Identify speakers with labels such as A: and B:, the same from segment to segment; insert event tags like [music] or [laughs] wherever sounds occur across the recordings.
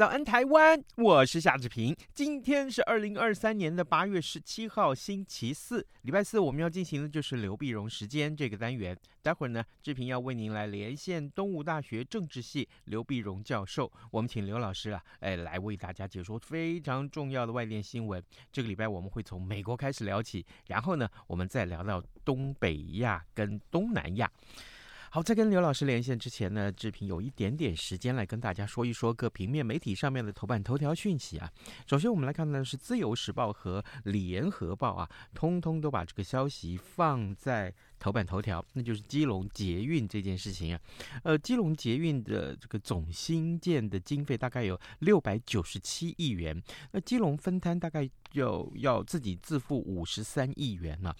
A: 早安，台
B: 湾！我是夏志平。今天是二零二三年的八月十七号，星期四，礼拜四。我们要进行的就是刘碧荣时间这个单元。待会儿呢，志平要为您来连线东吴大学政治系刘碧荣教授。我们请刘老师啊，哎，来为大家解说非常重要的外电新闻。这个礼拜我们会从美国开始聊起，然后呢，我们再聊到东北亚跟东南亚。好，在跟刘老师连线之前呢，志平有一点点时间来跟大家说一说各平面媒体上面的头版头条讯息啊。首先，我们来看的是《自由时报》和《联合报》啊，通通都把这个消息放在头版头条，那就是基隆捷运这件事情啊。呃，基隆捷运的这个总新建的经费大概有六百九十七亿元，那基隆分摊大概就要自己自付五十三亿元呢、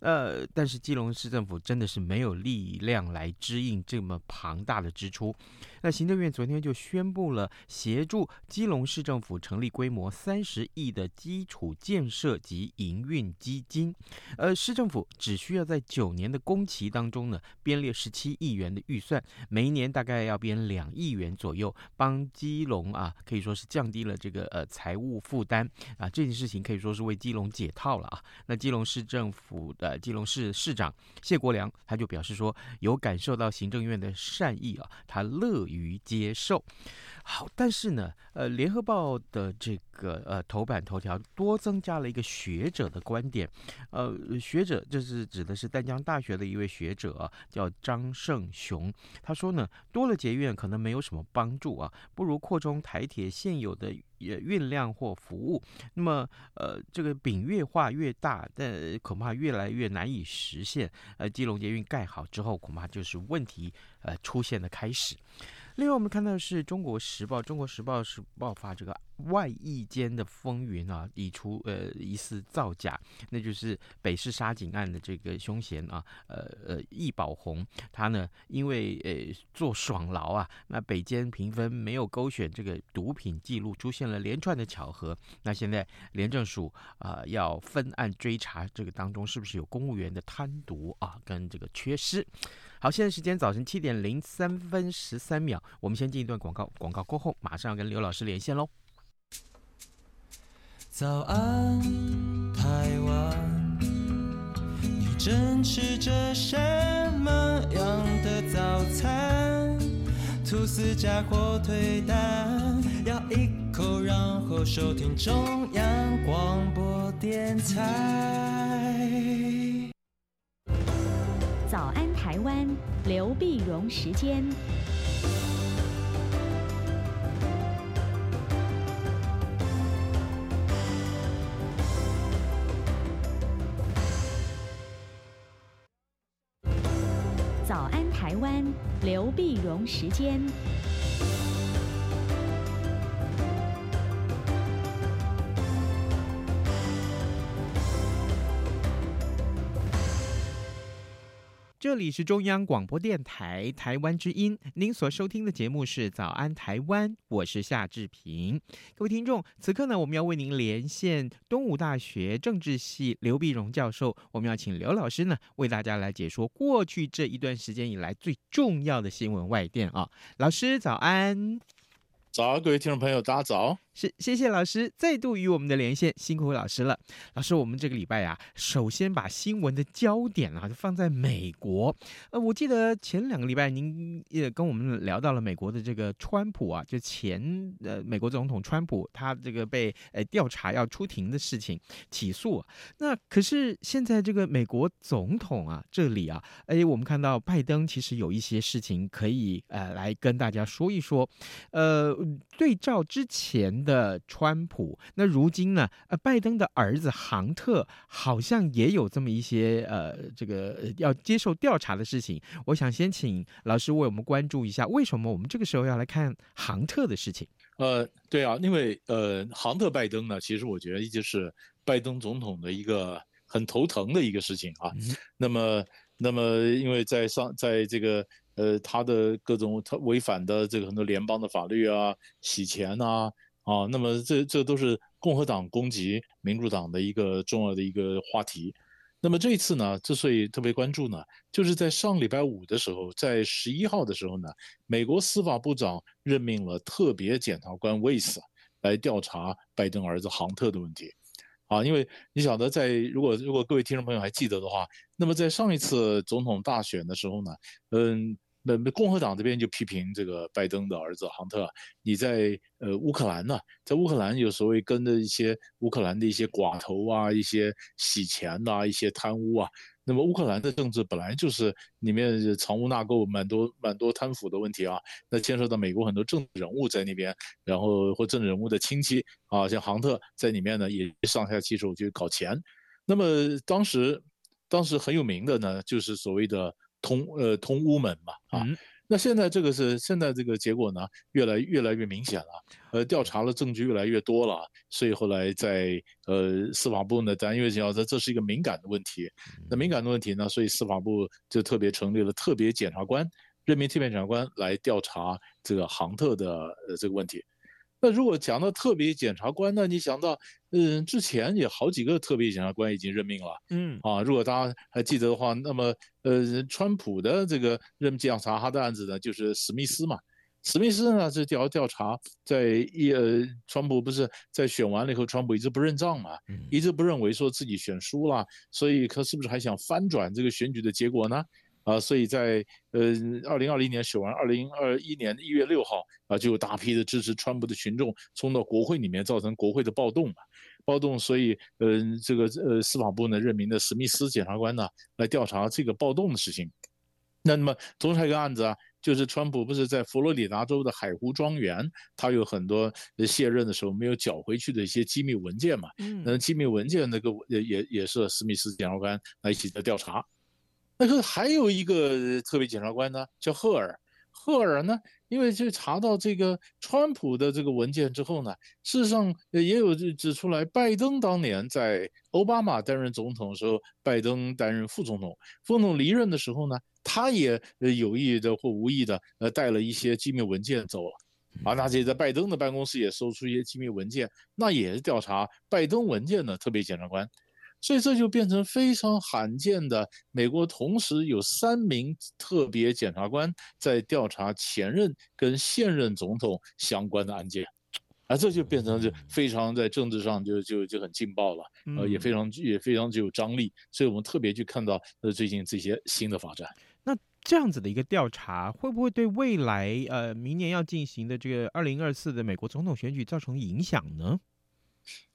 B: 呃，但是基隆市政府真的是没有力量来支应这么庞大的支出。那行政院昨天就宣布了协助基隆市政府成立规模三十亿的基础建设及营运基金，呃，市政府只需要在九年的工期当中呢，编列十七亿元的预算，每一年大概要编两亿元左右，帮基隆啊可以说是降低了这个呃财务负担啊，这件事情可以说是为基隆解套了啊。那基隆市政府的基隆市市长谢国梁他就表示说，有感受到行政院的善意啊，他乐于接受。好，但是呢，呃，联合报的这个呃头版头条多增加了一个学者的观点，呃，学者就是指的是淡江大学的一位学者，叫张胜雄，他说呢，多了捷运可能没有什么帮助啊，不如扩充台铁现有的。也运量或服务，那么呃，这个饼越画越大，但恐怕越来越难以实现。呃，基隆捷运盖好之后，恐怕就是问题呃出现的开始。另外，我们看到的是《中国时报》，《中国时报》是爆发这个外溢间的风云啊，疑出呃疑似造假，那就是北市杀警案的这个凶嫌啊，呃呃易宝红，他呢因为呃做爽劳啊，那北监评分没有勾选这个毒品记录，出现了连串的巧合。那现在廉政署啊、要分案追查，这个当中是不是有公务员的贪渎啊跟这个缺失？好，现在时间早晨七点零三分十三秒，我们先进一段广告，广告过后马上要跟刘老师连线喽。
C: 早安，台湾，你正吃着什么样的早餐？吐司加火腿蛋，咬一口，然后收听中央广播电台。
D: 早安，台湾，刘碧荣时间。早安，台湾，刘碧荣时间。
B: 这里是中央广播电台台湾之音，您所收听的节目是《早安台湾》，我是夏志平。各位听众，此刻呢，我们要为您连线东吴大学政治系刘碧荣教授，我们要请刘老师呢，为大家来解说过去这一段时间以来最重要的新闻外电啊。老师早安，
E: 早，各位听众朋友，大家早。
B: 是，谢谢老师再度与我们的连线，辛苦老师了。老师，我们这个礼拜啊，首先把新闻的焦点啊就放在美国。呃，我记得前两个礼拜您也跟我们聊到了美国的这个川普啊，就前呃美国总统川普，他这个被呃调查要出庭的事情起诉。那可是现在这个美国总统啊这里啊，哎，我们看到拜登其实有一些事情可以呃来跟大家说一说。呃，对照之前的川普，那如今呢，呃，拜登的儿子杭特好像也有这么一些呃，这个要接受调查的事情。我想先请老师为我们关注一下，为什么我们这个时候要来看杭特的事情？
E: 呃，对啊，因为呃，杭特拜登呢，其实我觉得一直是拜登总统的一个很头疼的一个事情啊。嗯、那么，那么因为在上在这个呃，他的各种他违反的这个很多联邦的法律啊，洗钱啊啊，那么这这都是共和党攻击民主党的一个重要的一个话题。那么这一次呢，之所以特别关注呢，就是在上礼拜五的时候，在十一号的时候呢，美国司法部长任命了特别检察官威斯来调查拜登儿子杭特的问题，啊，因为你晓得，在如果如果各位听众朋友还记得的话，那么在上一次总统大选的时候呢，嗯。那共和党这边就批评这个拜登的儿子杭特，你在呃乌克兰呢，在乌克兰有所谓跟着一些乌克兰的一些寡头啊，一些洗钱呐、一些贪污啊。那么乌克兰的政治本来就是里面藏污纳垢，蛮多蛮多贪腐的问题啊。那牵涉到美国很多政治人物在那边，然后或政治人物的亲戚啊，像杭特在里面呢，也上下其手去搞钱。那么当时当时很有名的呢，就是所谓的。通呃通屋门嘛啊，嗯、那现在这个是现在这个结果呢，越来越来越明显了，呃调查的证据越来越多了，所以后来在呃司法部呢，咱因为讲这这是一个敏感的问题，那敏感的问题呢，所以司法部就特别成立了特别检察官，任命特别检察官来调查这个杭特的呃这个问题。那如果讲到特别检察官，那你想到，嗯，之前也好几个特别检察官已经任命了，嗯啊，如果大家还记得的话，那么呃，川普的这个任命调查他的案子呢，就是史密斯嘛。史密斯呢是调调查在一呃，川普不是在选完了以后，川普一直不认账嘛，一直不认为说自己选输了，所以他是不是还想翻转这个选举的结果呢？啊，所以在呃二零二零年选完，二零二一年一月六号啊，就有大批的支持川普的群众冲到国会里面，造成国会的暴动嘛，暴动。所以呃，这个呃司法部呢任命的史密斯检察官呢来调查这个暴动的事情。那么同时还有一个案子啊，就是川普不是在佛罗里达州的海湖庄园，他有很多卸任的时候没有缴回去的一些机密文件嘛，嗯，那机密文件那个也也也是史密斯检察官来一起在调查。那个还有一个特别检察官呢，叫赫尔。赫尔呢，因为就查到这个川普的这个文件之后呢，事实上也有指出来，拜登当年在奥巴马担任总统的时候，拜登担任副总统，副总统离任的时候呢，他也有意的或无意的呃带了一些机密文件走了，啊，那这在拜登的办公室也搜出一些机密文件，那也是调查拜登文件的特别检察官。所以这就变成非常罕见的，美国同时有三名特别检察官在调查前任跟现任总统相关的案件，啊，这就变成就非常在政治上就就就很劲爆了，呃，也非常也非常具有张力，所以我们特别去看到呃最近这些新的发展。
B: 那这样子的一个调查，会不会对未来呃明年要进行的这个二零二四的美国总统选举造成影响呢？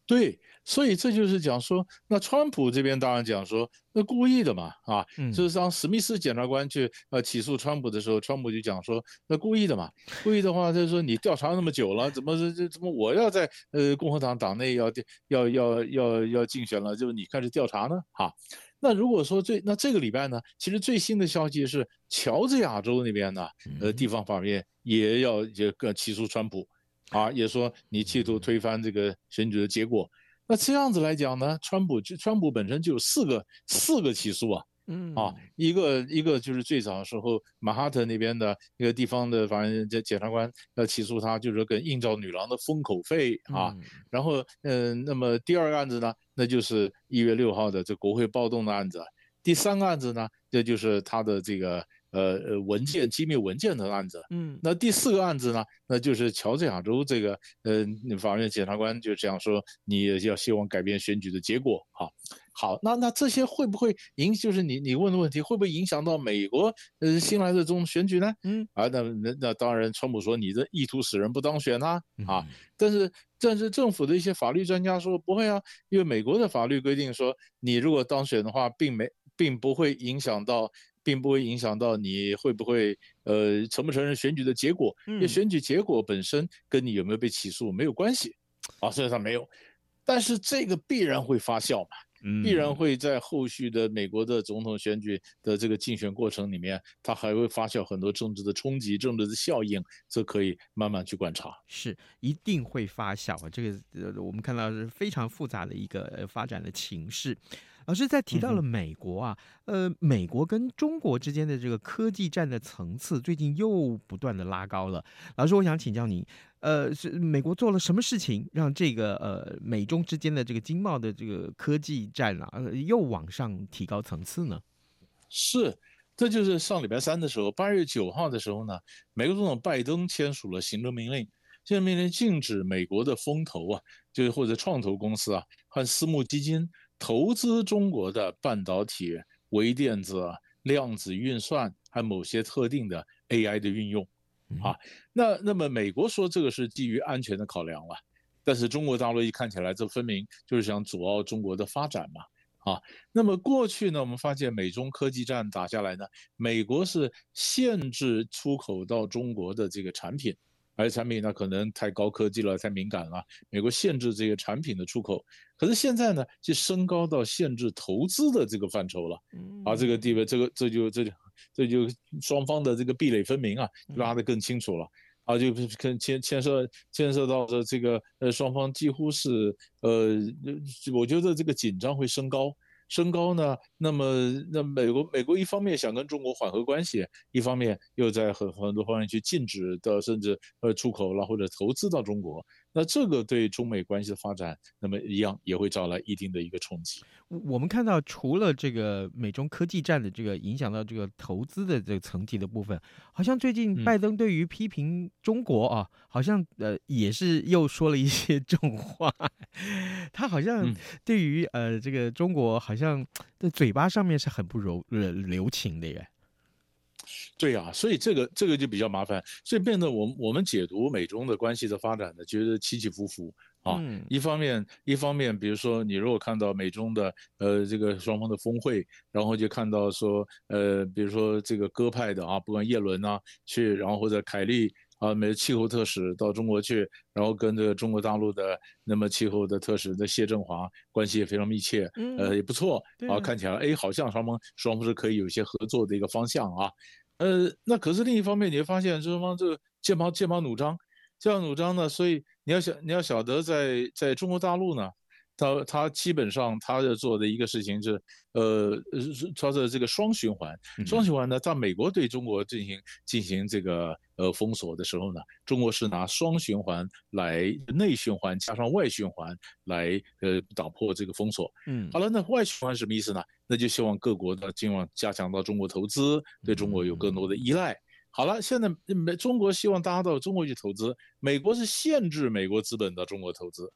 E: 对，所以这就是讲说，那川普这边当然讲说，那故意的嘛，啊，就是当史密斯检察官去呃起诉川普的时候，川普就讲说，那故意的嘛，故意的话就是说你调查那么久了，怎么这这怎么我要在呃共和党党内要要要要要竞选了，就是你开始调查呢？哈，那如果说最那这个礼拜呢，其实最新的消息是，乔治亚州那边呢，呃地方法院也要也个起诉川普。啊，也说你企图推翻这个选举的结果，那这样子来讲呢，川普就川普本身就有四个四个起诉啊，嗯。啊，一个一个就是最早的时候，马哈特那边的一个地方的法院检检察官要起诉他，就是说跟应召女郎的封口费啊，然后嗯，那么第二个案子呢，那就是一月六号的这国会暴动的案子，第三个案子呢，这就是他的这个。呃呃，文件机密文件的案子，嗯，那第四个案子呢，那就是乔治亚州这个，呃，法院检察官就这样说，你要希望改变选举的结果，哈，好，那那这些会不会影，就是你你问的问题，会不会影响到美国呃新来的总统选举呢？嗯，啊，那那那当然，川普说你的意图使人不当选啊，啊，但是但是政府的一些法律专家说不会啊，因为美国的法律规定说，你如果当选的话，并没。并不会影响到并不会影响到你会不会呃承不承认选举的结果，因为选举结果本身跟你有没有被起诉没有关系，啊，实际上没有，但是这个必然会发酵嘛。必然会在后续的美国的总统选举的这个竞选过程里面，它还会发酵很多政治的冲击、政治的效应，这可以慢慢去观察。
B: 是，一定会发酵啊！这个呃，我们看到是非常复杂的一个发展的情势。老师在提到了美国啊，呃，美国跟中国之间的这个科技战的层次，最近又不断的拉高了。老师，我想请教您。呃，是美国做了什么事情，让这个呃美中之间的这个经贸的这个科技战啊，呃，又往上提高层次呢？
E: 是，这就是上礼拜三的时候，八月九号的时候呢，美国总统拜登签署了行政命令，行政命令禁止美国的风投啊，就是或者创投公司啊和私募基金投资中国的半导体、微电子、量子运算和某些特定的 AI 的运用。啊，那那么美国说这个是基于安全的考量了，但是中国大陆一看起来，这分明就是想阻碍中国的发展嘛。啊，那么过去呢，我们发现美中科技战打下来呢，美国是限制出口到中国的这个产品，而产品呢可能太高科技了，太敏感了，美国限制这些产品的出口。可是现在呢，就升高到限制投资的这个范畴了。啊，这个地位，这个这就这就。这就双方的这个壁垒分明啊，拉得更清楚了啊，就跟牵牵涉牵涉到的这个呃双方几乎是呃，我觉得这个紧张会升高，升高呢，那么那美国美国一方面想跟中国缓和关系，一方面又在很很多方面去禁止的，甚至呃出口了或者投资到中国。那这个对中美关系的发展，那么一样也会招来一定的一个冲击。
B: 我们看到，除了这个美中科技战的这个影响到这个投资的这个层级的部分，好像最近拜登对于批评中国啊，嗯、好像呃也是又说了一些 [laughs] 重话。他好像对于呃这个中国，好像在嘴巴上面是很不柔呃留情的耶。
E: 对呀、啊，所以这个这个就比较麻烦，所以变得我们我们解读美中的关系的发展呢，觉得起起伏伏啊。嗯、一方面一方面，比如说你如果看到美中的呃这个双方的峰会，然后就看到说呃比如说这个鸽派的啊，不管叶伦啊去，然后或者凯利啊，美气候特使到中国去，然后跟这个中国大陆的那么气候的特使的谢振华关系也非常密切，呃也不错啊，看起来哎好像双方双方是可以有一些合作的一个方向啊。呃，那可是另一方面，你会发现这方这个剑拔剑拔弩张，剑拔弩张呢，所以你要晓你要晓得，在在中国大陆呢，他他基本上他要做的一个事情是，呃，他的这个双循环，双循环呢，在美国对中国进行进行这个呃封锁的时候呢，中国是拿双循环来内循环加上外循环来呃打破这个封锁。嗯，好了，那外循环什么意思呢？那就希望各国呢尽量加强到中国投资，对中国有更多的依赖。好了，现在美中国希望大家到中国去投资，美国是限制美国资本到中国投资，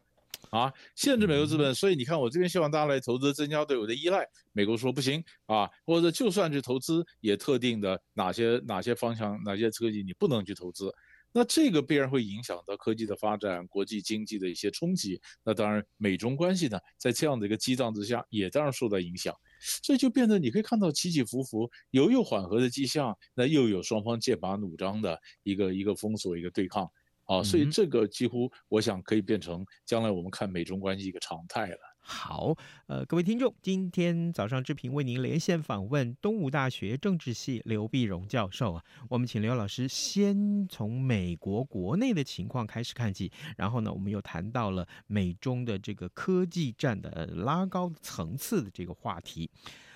E: 啊，限制美国资本。所以你看，我这边希望大家来投资，增加对我的依赖。美国说不行啊，或者就算去投资，也特定的哪些哪些方向、哪些科技你不能去投资。那这个必然会影响到科技的发展、国际经济的一些冲击。那当然，美中关系呢，在这样的一个激荡之下，也当然受到影响。所以就变得你可以看到起起伏伏，有有缓和的迹象，那又有双方剑拔弩张的一个一个封锁、一个对抗啊。所以这个几乎我想可以变成将来我们看美中关系一个常态了。
B: 好，呃，各位听众，今天早上志平为您连线访问东吴大学政治系刘碧荣教授啊。我们请刘老师先从美国国内的情况开始看起，然后呢，我们又谈到了美中的这个科技战的拉高层次的这个话题。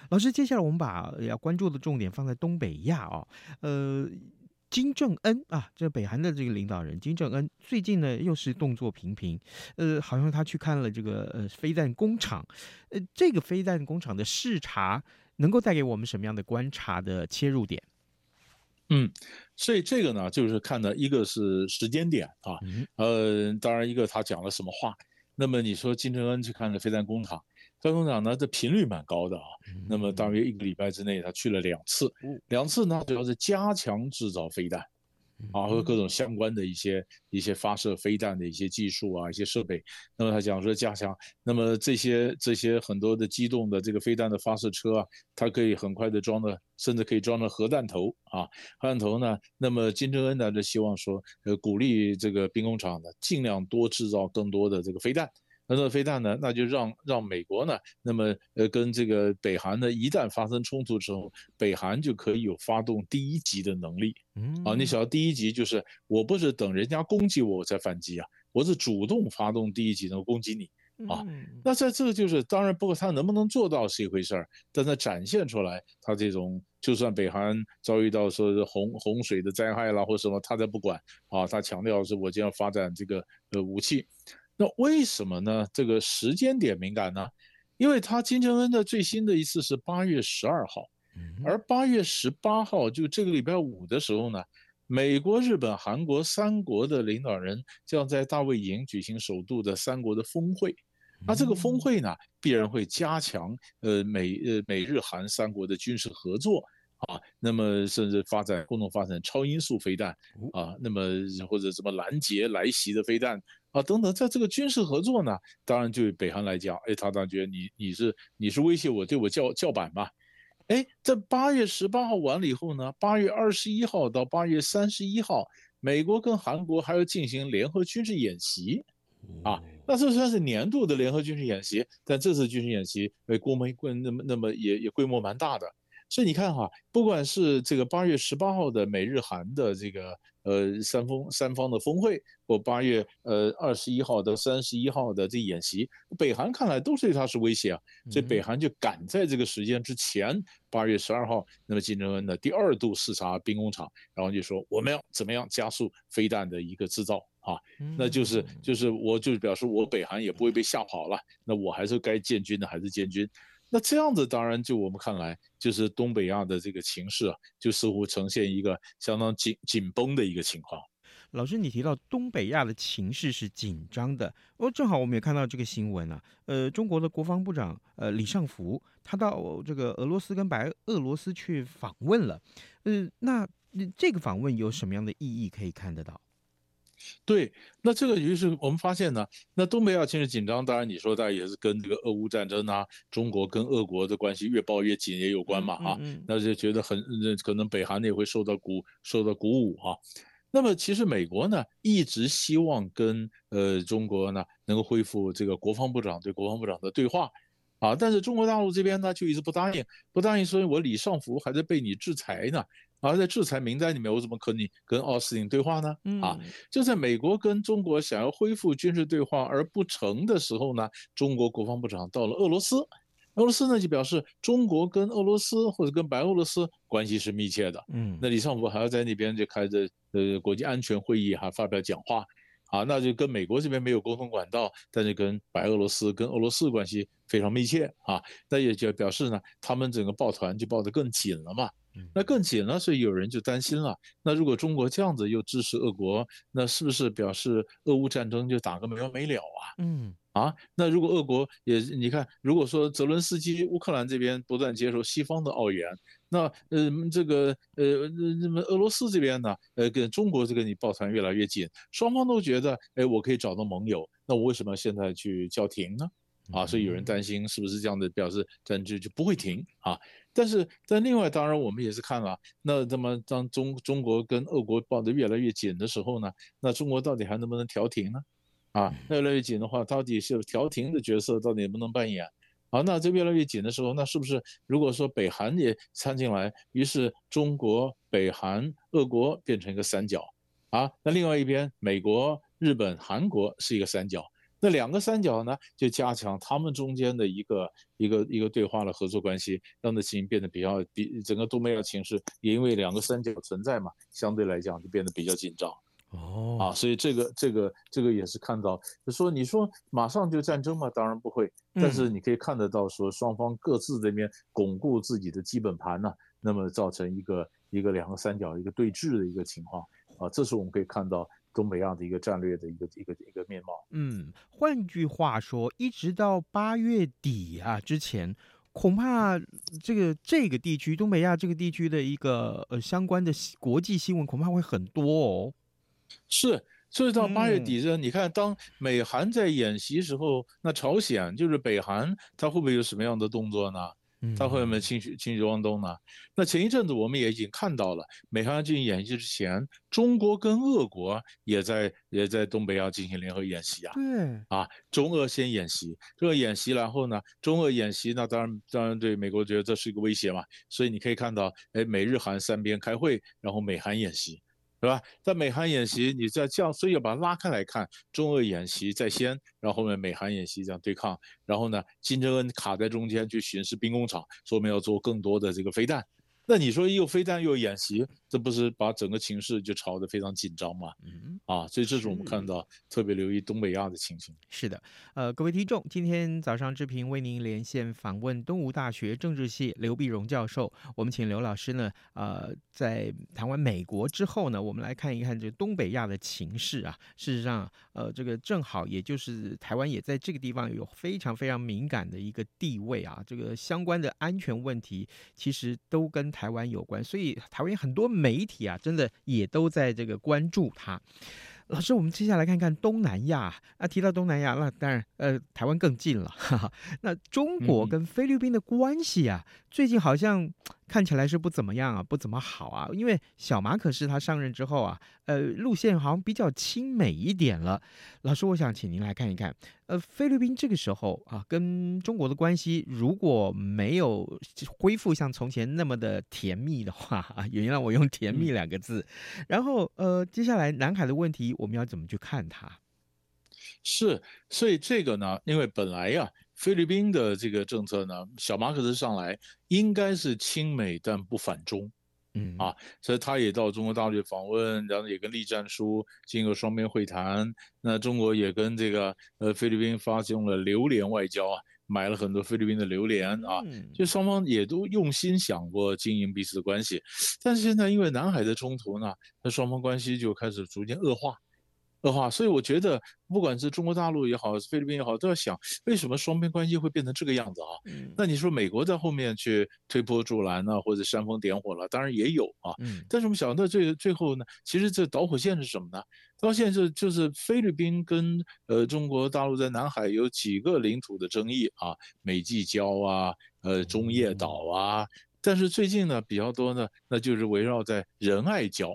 B: 老师，接下来我们把要关注的重点放在东北亚哦，呃。金正恩啊，这北韩的这个领导人金正恩最近呢又是动作频频，呃，好像他去看了这个呃飞弹工厂，呃，这个飞弹工厂的视察能够带给我们什么样的观察的切入点？
E: 嗯，所以这个呢就是看的一个是时间点啊，呃，当然一个他讲了什么话，那么你说金正恩去看了飞弹工厂。张工长呢，这频率蛮高的啊。那么大约一个礼拜之内，他去了两次，两次呢主要是加强制造飞弹，啊，和各种相关的一些一些发射飞弹的一些技术啊，一些设备。那么他讲说加强，那么这些这些很多的机动的这个飞弹的发射车啊，它可以很快的装的，甚至可以装的核弹头啊，核弹头呢，那么金正恩呢就希望说，呃，鼓励这个兵工厂呢尽量多制造更多的这个飞弹。那这个飞弹呢，那就让让美国呢，那么呃跟这个北韩呢，一旦发生冲突之后，北韩就可以有发动第一级的能力。嗯，啊，你想要第一级就是我不是等人家攻击我我才反击啊，我是主动发动第一级能攻击你啊。那在这个就是当然，不过他能不能做到是一回事儿，但他展现出来他这种，就算北韩遭遇到说是洪洪水的灾害啦或什么，他才不管啊，他强调是我就要发展这个呃武器。那为什么呢？这个时间点敏感呢？因为他金正恩的最新的一次是八月十二号，而八月十八号就这个礼拜五的时候呢，美国、日本、韩国三国的领导人将在大卫营举行首度的三国的峰会。那这个峰会呢，必然会加强呃美呃美日韩三国的军事合作啊，那么甚至发展共同发展超音速飞弹啊，那么或者什么拦截来袭的飞弹。啊，等等，在这个军事合作呢，当然就北韩来讲，哎，他当然觉得你你是你是威胁我，对我叫叫板嘛。哎，在八月十八号完了以后呢，八月二十一号到八月三十一号，美国跟韩国还要进行联合军事演习，啊，那这算是年度的联合军事演习，但这次军事演习为规模那么那么也也规模蛮大的，所以你看哈，不管是这个八月十八号的美日韩的这个。呃，三峰三方的峰会，或八月呃二十一号到三十一号的这演习，北韩看来都对他是威胁啊，所以北韩就赶在这个时间之前，八月十二号，那么金正恩呢第二度视察兵工厂，然后就说我们要怎么样加速飞弹的一个制造啊，那就是就是我就表示我北韩也不会被吓跑了，那我还是该建军的还是建军。那这样子当然就我们看来，就是东北亚的这个情势啊，就似乎呈现一个相当紧紧绷的一个情况。
B: 老师，你提到东北亚的情势是紧张的，哦，正好我们也看到这个新闻啊，呃，中国的国防部长呃李尚福他到这个俄罗斯跟白俄罗斯去访问了，呃，那这个访问有什么样的意义可以看得到？
E: 对，那这个于是我们发现呢，那东北亚情势紧张，当然你说大家也是跟这个俄乌战争啊，中国跟俄国的关系越抱越紧也有关嘛啊，那就觉得很可能北韩也会受到鼓受到鼓舞啊。那么其实美国呢一直希望跟呃中国呢能够恢复这个国防部长对国防部长的对话啊，但是中国大陆这边呢就一直不答应，不答应，所以我李尚福还在被你制裁呢。而在制裁名单里面，我怎么可能跟奥斯汀对话呢？啊，就在美国跟中国想要恢复军事对话而不成的时候呢，中国国防部长到了俄罗斯，俄罗斯呢就表示中国跟俄罗斯或者跟白俄罗斯关系是密切的。嗯，那李尚福还要在那边就开着呃国际安全会议还发表讲话，啊，那就跟美国这边没有沟通管道，但是跟白俄罗斯跟俄罗斯关系非常密切啊，那也就表示呢，他们整个抱团就抱得更紧了嘛。那更紧了，所以有人就担心了。那如果中国这样子又支持俄国，那是不是表示俄乌战争就打个没完没了啊？嗯，啊，那如果俄国也，你看，如果说泽伦斯基乌克兰这边不断接受西方的奥援，那呃这个呃那么俄罗斯这边呢，呃跟中国这个你抱团越来越紧，双方都觉得，哎，我可以找到盟友，那我为什么现在去叫停呢？啊，所以有人担心是不是这样的表示战争就不会停啊？但是，但另外，当然我们也是看了，那那么当中中国跟俄国抱得越来越紧的时候呢，那中国到底还能不能调停呢？啊，那越来越紧的话，到底是调停的角色到底能不能扮演？啊，那这越来越紧的时候，那是不是如果说北韩也掺进来，于是中国、北韩、俄国变成一个三角啊？那另外一边，美国、日本、韩国是一个三角。那两个三角呢，就加强他们中间的一个一个一个对话的合作关系，让这情形变得比较比整个东北亚情势也因为两个三角存在嘛，相对来讲就变得比较紧张。哦，啊，所以这个这个这个也是看到，就说你说马上就战争嘛，当然不会，但是你可以看得到说双方各自这边巩固自己的基本盘呢，那么造成一个一个两个三角一个对峙的一个情况啊，这是我们可以看到。东北亚的一个战略的一个一个一个面貌。
B: 嗯，换句话说，一直到八月底啊之前，恐怕这个这个地区东北亚这个地区的一个呃相关的国际新闻恐怕会很多哦。
E: 是，所以到八月底这，
B: 嗯、
E: 你看，当美韩在演习时候，那朝鲜就是北韩，他会不会有什么样的动作呢？他会不会轻举轻举妄动呢？那前一阵子我们也已经看到了，美韩进行演习之前，中国跟俄国也在也在东北亚进行联合演习啊。
B: 对
E: 啊，中俄先演习，这个演习，然后呢，中俄演习，那当然当然对美国觉得这是一个威胁嘛，所以你可以看到，哎，美日韩三边开会，然后美韩演习。是吧？在美韩演习，你在这样，所以要把它拉开来看，中俄演习在先，然后后面美韩演习这样对抗，然后呢，金正恩卡在中间去巡视兵工厂，说我们要做更多的这个飞弹。那你说又飞弹又演习，这不是把整个情势就炒得非常紧张嘛？嗯，啊，所以这是我们看到特别留意东北亚的情形。
B: 是的，呃，各位听众，今天早上志平为您连线访问东吴大学政治系刘碧荣教授。我们请刘老师呢，呃，在谈完美国之后呢，我们来看一看这东北亚的情势啊。事实上，呃，这个正好也就是台湾也在这个地方有非常非常敏感的一个地位啊。这个相关的安全问题其实都跟台湾有关，所以台湾很多媒体啊，真的也都在这个关注它。老师，我们接下来看看东南亚啊。提到东南亚，那当然，呃，台湾更近了。哈哈，那中国跟菲律宾的关系啊，最近好像。看起来是不怎么样啊，不怎么好啊，因为小马可是他上任之后啊，呃，路线好像比较亲美一点了。老师，我想请您来看一看，呃，菲律宾这个时候啊，跟中国的关系如果没有恢复像从前那么的甜蜜的话啊，原谅我用“甜蜜”两个字。然后，呃，接下来南海的问题，我们要怎么去看它？
E: 是，所以这个呢，因为本来呀。菲律宾的这个政策呢，小马可仕上来应该是亲美但不反中，嗯啊，所以他也到中国大陆访问，然后也跟栗战书经过双边会谈。那中国也跟这个呃菲律宾发动了榴莲外交啊，买了很多菲律宾的榴莲啊，就双方也都用心想过经营彼此的关系。但是现在因为南海的冲突呢，那双方关系就开始逐渐恶化。的话，所以我觉得，不管是中国大陆也好，菲律宾也好，都要想为什么双边关系会变成这个样子啊？嗯，那你说美国在后面去推波助澜呢，或者煽风点火了，当然也有啊。嗯，但是我们想到最最后呢，其实这导火线是什么呢？导火线是就是菲律宾跟呃中国大陆在南海有几个领土的争议啊，美济礁啊，呃中业岛啊。但是最近呢比较多呢，那就是围绕在仁爱礁，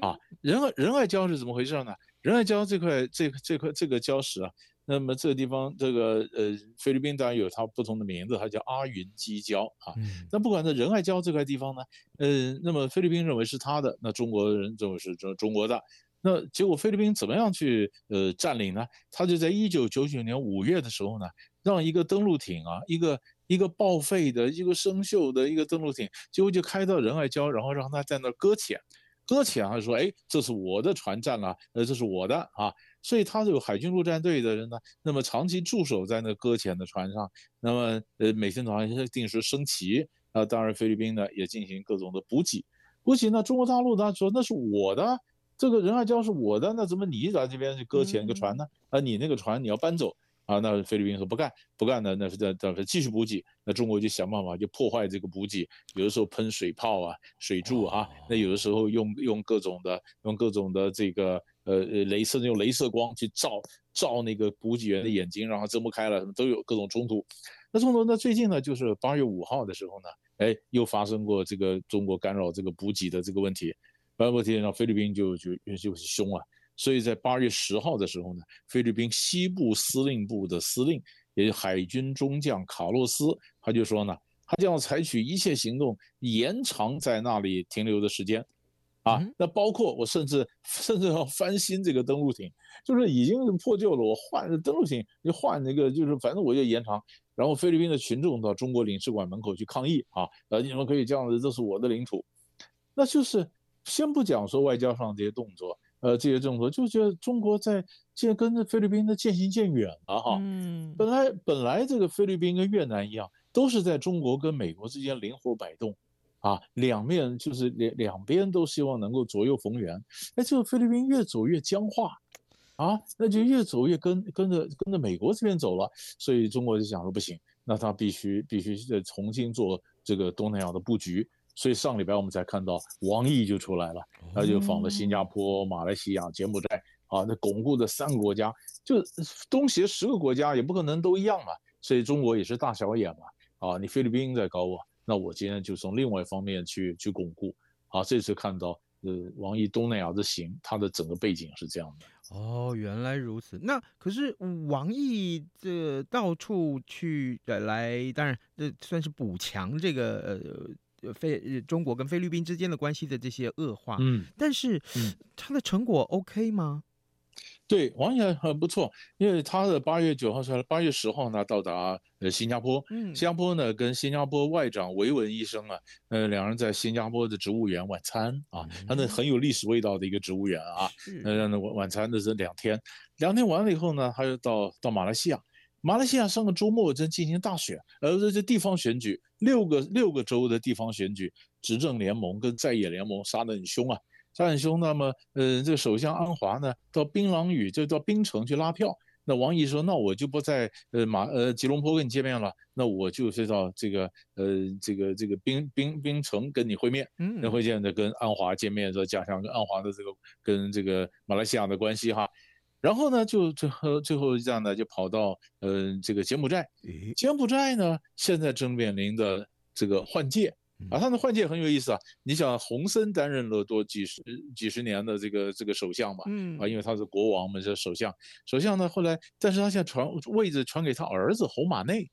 E: 啊，仁爱仁爱礁是怎么回事呢？仁爱礁这块这这块这个礁石啊，那么这个地方这个呃菲律宾当然有它不同的名字，它叫阿云基礁啊。那不管在仁爱礁这块地方呢，呃，那么菲律宾认为是他的，那中国人认为是中中国的。那结果菲律宾怎么样去呃占领呢？他就在一九九九年五月的时候呢，让一个登陆艇啊，一个一个报废的一个生锈的一个登陆艇，结果就开到仁爱礁，然后让它在那儿搁浅。搁浅，还是说：“哎，这是我的船占了，呃，这是我的啊。”所以他是有海军陆战队的人呢，那么长期驻守在那搁浅的船上，那么呃，每天早上定时升旗啊。当然，菲律宾呢也进行各种的补给。补给呢，中国大陆他说那是我的，这个仁爱礁是我的，那怎么你在这边去搁浅一个船呢？啊，你那个船你要搬走。啊，那菲律宾说不干，不干呢，那是在在继续补给，那中国就想办法就破坏这个补给，有的时候喷水炮啊、水柱啊，那有的时候用用各种的用各种的这个呃呃镭射用镭射光去照照那个补给员的眼睛，让他睁不开了，什么都有各种冲突。那冲突那最近呢，就是八月五号的时候呢，哎，又发生过这个中国干扰这个补给的这个问题，干扰问题让菲律宾就就就凶啊。所以在八月十号的时候呢，菲律宾西部司令部的司令，也就是海军中将卡洛斯，他就说呢，他将要采取一切行动，延长在那里停留的时间，啊，那包括我甚至甚至要翻新这个登陆艇，就是已经破旧了，我换登陆艇，你换那个，就是反正我就延长。然后菲律宾的群众到中国领事馆门口去抗议啊，呃，你们可以这样子，这是我的领土，那就是先不讲说外交上这些动作。呃，这些政策就觉得中国在这跟着菲律宾的渐行渐远了哈。嗯，本来本来这个菲律宾跟越南一样，都是在中国跟美国之间灵活摆动，啊，两面就是两两边都希望能够左右逢源。哎，这个菲律宾越走越僵化，啊，那就越走越跟跟着跟着美国这边走了。所以中国就想说不行，那他必须必须再重新做这个东南亚的布局。所以上礼拜我们才看到王毅就出来了，他就访了新加坡、马来西亚、柬埔寨啊，那巩固的三个国家，就东协十个国家也不可能都一样嘛。所以中国也是大小眼嘛。啊，你菲律宾在搞我，那我今天就从另外一方面去去巩固。好，这次看到呃王毅东南亚的行，他的整个背景是这样的。
B: 哦，原来如此。那可是王毅这到处去来，当然这算是补强这个呃菲中国跟菲律宾之间的关系的这些恶化。
E: 嗯，
B: 但是他的成果 OK 吗？
E: 对，王毅很不错，因为他的八月九号出来，八月十号呢到达呃新加坡，嗯，新加坡呢跟新加坡外长维文医生啊，呃两人在新加坡的植物园晚餐啊，他那很有历史味道的一个植物园啊，呃那晚晚餐的是两天，两天完了以后呢，他又到到马来西亚，马来西亚上个周末正进行大选，呃这这地方选举，六个六个州的地方选举，执政联盟跟在野联盟杀得很凶啊。杀很凶，那么，呃，这个首相安华呢，到槟榔屿就到槟城去拉票。那王毅说，那我就不在呃马呃吉隆坡跟你见面了，那我就是到这个呃这个这个槟槟槟城跟你会面，嗯，那会见的跟安华见面，说加强跟安华的这个跟这个马来西亚的关系哈。然后呢，就最后最后这样呢，就跑到呃这个柬埔寨，柬埔寨呢现在正面临的这个换届。啊，他的换届很有意思啊！你想，洪森担任了多几十几十年的这个这个首相嘛，嗯，啊，因为他是国王嘛，是首相，首相呢后来，但是他现在传位置传给他儿子侯马内，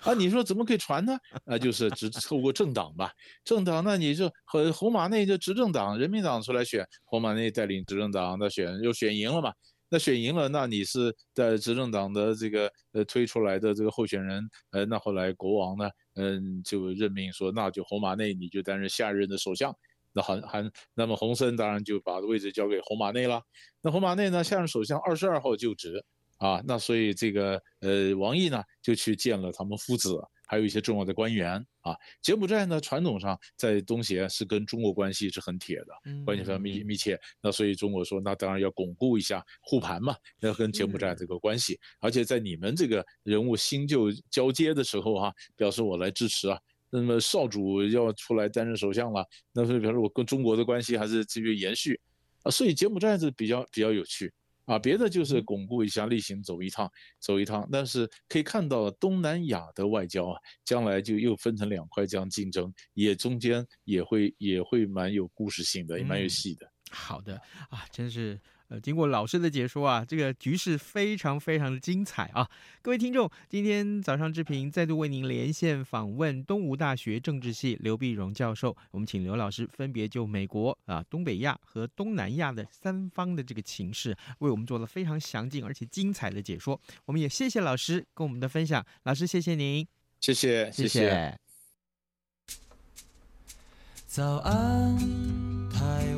E: 啊，你说怎么可以传呢？啊，就是只透过政党吧，政党那你就和侯马内就执政党人民党出来选，侯马内带领执政党的选又选赢了嘛。那选赢了，那你是在执政党的这个呃推出来的这个候选人，呃，那后来国王呢，嗯，就任命说，那就侯马内你就担任下一任的首相，那还还那么洪森当然就把位置交给侯马内了，那侯马内呢下任首相二十二号就职啊，那所以这个呃王毅呢就去见了他们父子。还有一些重要的官员啊，柬埔寨呢，传统上在东协是跟中国关系是很铁的，关系非常密密切。那所以中国说，那当然要巩固一下护盘嘛，要跟柬埔寨这个关系。而且在你们这个人物新旧交接的时候哈、啊，表示我来支持啊。那么少主要出来担任首相了，那所以表示我跟中国的关系还是继续延续啊。所以柬埔寨是比较比较有趣。啊，别的就是巩固一下，例行走一趟，走一趟。但是可以看到东南亚的外交啊，将来就又分成两块这样竞争，也中间也会也会蛮有故事性的，也蛮有戏的。
B: 嗯，好的啊，真是。呃，经过老师的解说啊，这个局势非常非常的精彩啊！各位听众，今天早上志平再度为您连线访问东吴大学政治系刘碧荣教授，我们请刘老师分别就美国啊、东北亚和东南亚的三方的这个情势，为我们做了非常详尽而且精彩的解说。我们也谢谢老师跟我们的分享，老师谢谢您，
E: 谢谢谢谢。
C: 早安，台湾。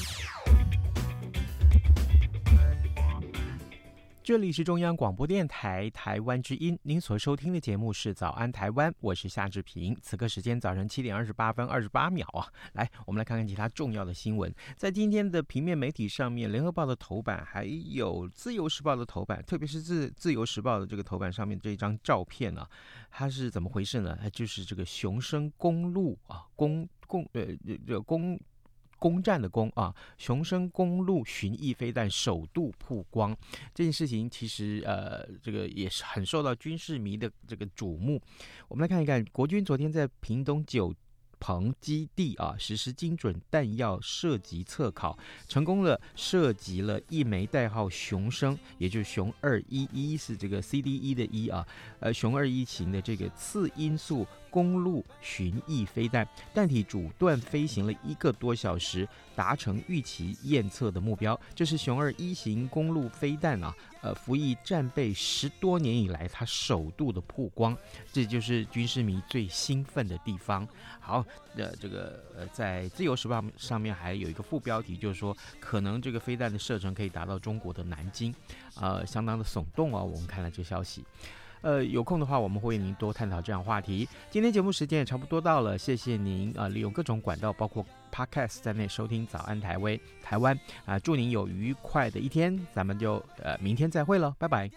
B: 这里是中央广播电台台湾之音，您所收听的节目是《早安台湾》，我是夏志平。此刻时间早晨七点二十八分二十八秒啊，来，我们来看看其他重要的新闻。在今天的平面媒体上面，《联合报》的头版，还有《自由时报》的头版，特别是自《自由时报》的这个头版上面这一张照片啊，它是怎么回事呢？它就是这个雄升公路啊，公公呃这个公。攻占的攻啊，雄升公路巡弋飞弹首度曝光，这件事情其实呃，这个也是很受到军事迷的这个瞩目。我们来看一看，国军昨天在屏东九鹏基地啊实施精准弹药射击测考，成功了射击了一枚代号雄升，也就是雄二一一是这个 C D E 的一啊，呃雄二一型的这个次音速。公路巡弋飞弹，弹体阻断飞行了一个多小时，达成预期验测的目标。这是雄二一型公路飞弹啊，呃，服役战备十多年以来，它首度的曝光，这就是军事迷最兴奋的地方。好，呃，这个呃，在自由时报上面还有一个副标题，就是说可能这个飞弹的射程可以达到中国的南京，呃，相当的耸动哦。我们看了这消息。呃，有空的话，我们会为您多探讨这样话题。今天节目时间也差不多到了，谢谢您啊、利用各种管道，包括 Podcast 在内收听《早安台湾台湾》啊、祝您有愉快的一天，咱们就呃明天再会了，拜拜。